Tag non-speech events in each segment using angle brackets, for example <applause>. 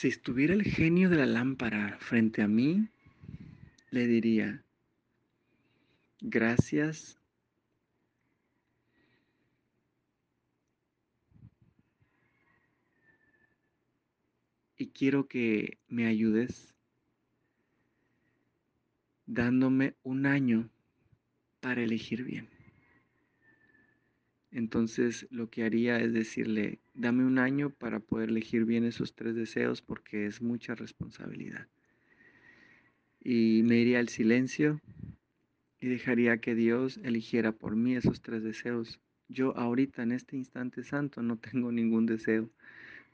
Si estuviera el genio de la lámpara frente a mí, le diría, gracias y quiero que me ayudes dándome un año para elegir bien. Entonces lo que haría es decirle, dame un año para poder elegir bien esos tres deseos porque es mucha responsabilidad. Y me iría al silencio y dejaría que Dios eligiera por mí esos tres deseos. Yo ahorita en este instante santo no tengo ningún deseo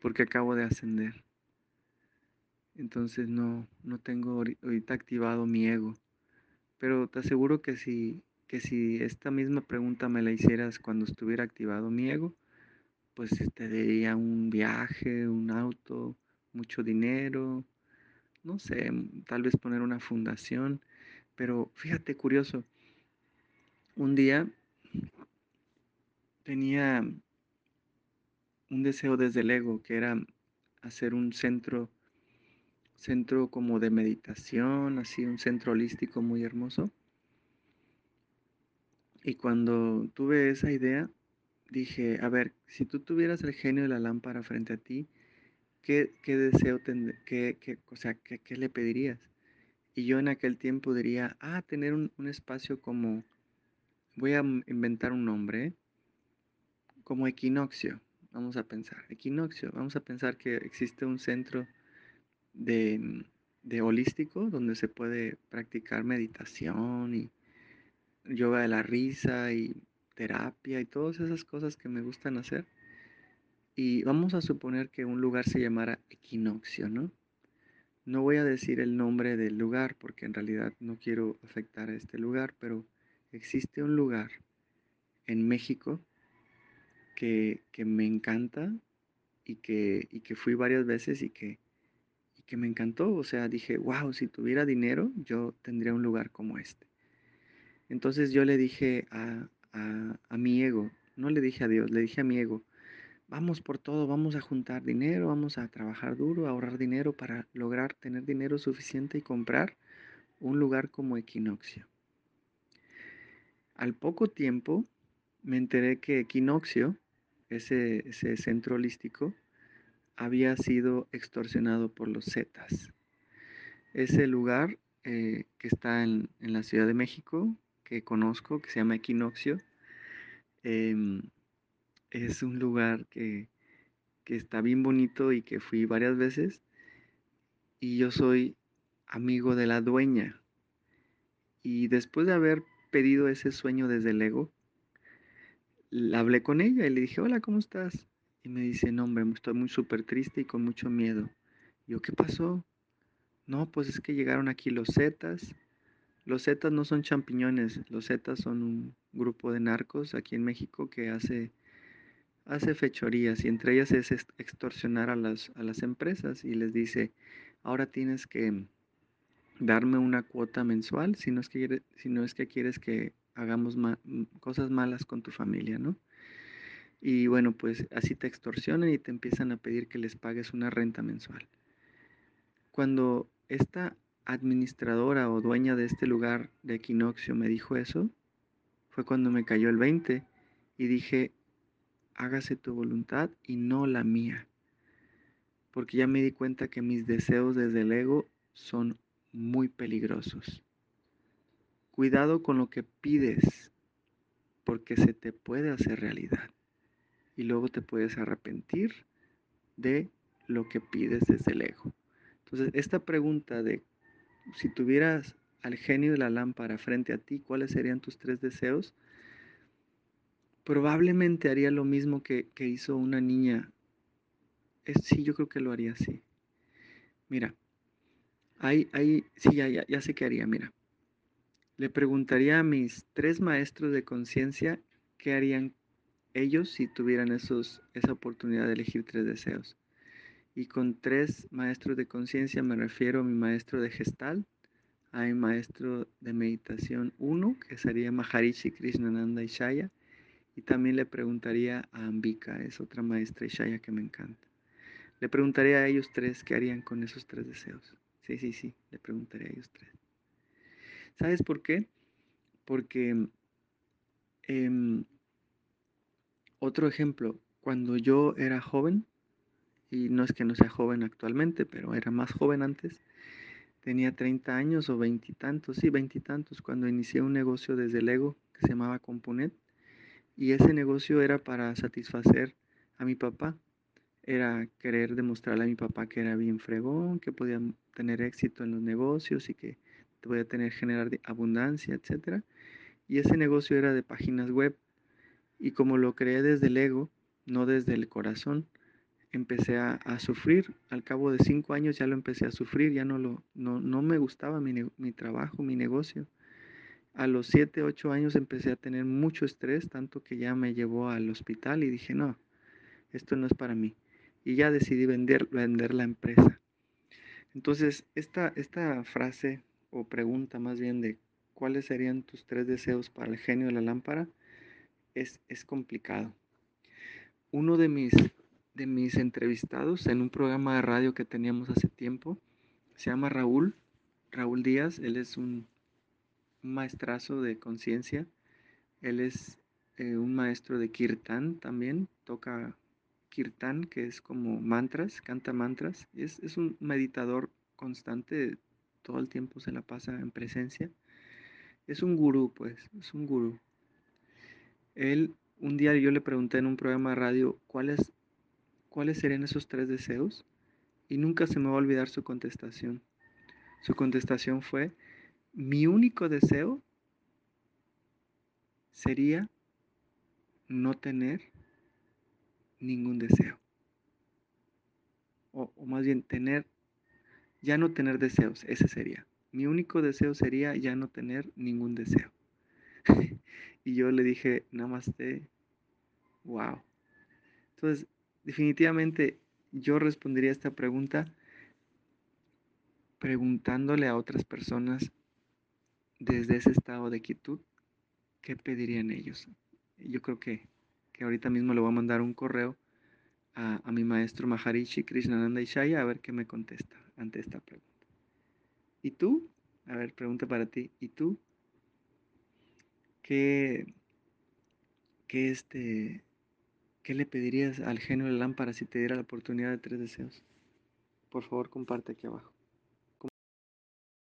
porque acabo de ascender. Entonces no, no tengo ahorita activado mi ego. Pero te aseguro que si que si esta misma pregunta me la hicieras cuando estuviera activado mi ego, pues te diría un viaje, un auto, mucho dinero, no sé, tal vez poner una fundación, pero fíjate curioso, un día tenía un deseo desde el ego que era hacer un centro centro como de meditación, así un centro holístico muy hermoso. Y cuando tuve esa idea, dije, a ver, si tú tuvieras el genio de la lámpara frente a ti, ¿qué, deseo, tendrías? qué, o sea, qué, le pedirías? Y yo en aquel tiempo diría, ah, tener un, espacio como, voy a inventar un nombre, como equinoccio, vamos a pensar, equinoccio, vamos a pensar que existe un centro de, de holístico donde se puede practicar meditación y yoga de la risa y terapia y todas esas cosas que me gustan hacer. Y vamos a suponer que un lugar se llamara equinoccio, ¿no? No voy a decir el nombre del lugar porque en realidad no quiero afectar a este lugar, pero existe un lugar en México que, me encanta y que, y que fui varias veces y que, y que me encantó. O sea, dije, wow, si tuviera dinero, yo tendría un lugar como este. Entonces yo le dije a, mi ego, no le dije a Dios, le dije a mi ego, vamos por todo, vamos a juntar dinero, vamos a trabajar duro, a ahorrar dinero para lograr tener dinero suficiente y comprar un lugar como Equinoccio. Al poco tiempo me enteré que Equinoccio, ese, centro holístico, había sido extorsionado por los Zetas. Ese lugar eh, que está en, en, la Ciudad de México, que conozco, que se llama Equinoccio. Em, es un lugar que, está bien bonito y que fui varias veces. Y yo soy amigo de la dueña. Y después de haber pedido ese sueño desde el ego, hablé con ella y le dije, hola, ¿cómo estás? Y me dice, no, hombre, estoy muy súper triste y con mucho miedo. yo, ¿qué pasó? No, pues es que llegaron aquí los Zetas los Zetas no son champiñones, los Zetas son un grupo de narcos aquí en México que hace, hace fechorías y entre ellas es extorsionar a las, a las empresas y les dice, ahora tienes que darme una cuota mensual si no es que, si no es que quieres que hagamos cosas malas con tu familia, ¿no? Y bueno, pues así te extorsionan y te empiezan a pedir que les pagues una renta mensual. Cuando esta administradora o dueña de este lugar de equinoccio me dijo eso, fue cuando me cayó el 20 y dije, hágase tu voluntad y no la mía. Porque ya me di cuenta que mis deseos desde el ego son muy peligrosos. Cuidado con lo que pides, porque se te puede hacer realidad. Y luego te puedes arrepentir de lo que pides desde el ego. Entonces, esta pregunta de si tuvieras al genio de la lámpara frente a ti, ¿cuáles serían tus tres deseos? Probablemente haría lo mismo que, hizo una niña. sí, yo creo que lo haría así. Mira, ahí, ahí, sí, ya, ya, sé qué haría, mira. Le preguntaría a mis tres maestros de conciencia qué harían ellos si tuvieran esos, esa oportunidad de elegir tres deseos. Y con tres maestros de conciencia me refiero a mi maestro de gestal, a mi maestro de meditación 1, que sería Maharishi Krishnananda Ishaya, y también le preguntaría a Ambika, es otra maestra Ishaya que me encanta. Le preguntaría a ellos tres qué harían con esos tres deseos. Sí, sí, sí, le preguntaría a ellos tres. ¿Sabes por qué? Porque em, otro ejemplo, cuando yo era joven, y no es que no sea joven actualmente, pero era más joven antes, tenía 30 años o veintitantos, sí, veintitantos, cuando inicié un negocio desde Lego que se llamaba Compunet, y ese negocio era para satisfacer a mi papá, era querer demostrarle a mi papá que era bien fregón, que podía tener éxito en los negocios y que podía tener generar abundancia, etc. Y ese negocio era de páginas web. Y como lo creé desde el ego, no desde el corazón, empecé a, sufrir. Al cabo de cinco años ya lo empecé a sufrir, ya no, lo, no, no me gustaba mi, mi trabajo, mi negocio. A los siete, ocho años empecé a tener mucho estrés, tanto que ya me llevó al hospital y dije, no, esto no es para mí y ya decidí vender, vender la empresa. Entonces, esta, esta frase o pregunta más bien de cuáles serían tus tres deseos para el genio de la lámpara es, es complicado. Uno de mis, de mis entrevistados en un programa de radio que teníamos hace tiempo se llama Raúl, Raúl Díaz, él es un, maestrazo de conciencia, él es eh, un maestro de kirtan también, toca kirtan, que es como mantras, canta mantras. Es, es un meditador constante, todo el tiempo se la pasa en presencia. Es un gurú, pues, es un gurú. Él, un día yo le pregunté en un programa de radio cuáles, cuáles serían esos tres deseos y nunca se me va a olvidar su contestación. Su contestación fue, mi único deseo sería no tener ningún deseo. O, más bien tener, ya no tener deseos, ese sería. Mi único deseo sería ya no tener ningún deseo. <laughs> y yo le dije, namaste, wow. Entonces, definitivamente yo respondería a esta pregunta preguntándole a otras personas desde ese estado de quietud, ¿qué pedirían ellos? Yo creo que que ahorita mismo le voy a mandar un correo a, mi maestro Maharishi Krishnananda Ishaya a ver qué me contesta ante esta pregunta. ¿Y tú? A ver, pregunta para ti. ¿Y tú? ¿Qué, qué, este, qué le pedirías al genio de lámpara si te diera la oportunidad de tres deseos? Por favor, comparte aquí abajo.